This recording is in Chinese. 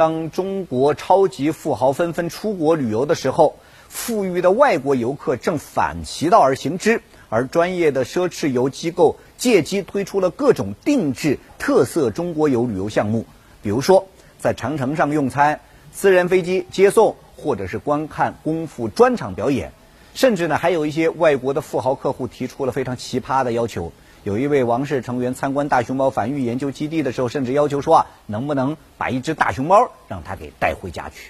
当中国超级富豪纷纷出国旅游的时候，富裕的外国游客正反其道而行之，而专业的奢侈游机构借机推出了各种定制特色中国游旅游项目，比如说在长城上用餐、私人飞机接送，或者是观看功夫专场表演，甚至呢还有一些外国的富豪客户提出了非常奇葩的要求。有一位王室成员参观大熊猫繁育研究基地的时候，甚至要求说啊，能不能把一只大熊猫让他给带回家去。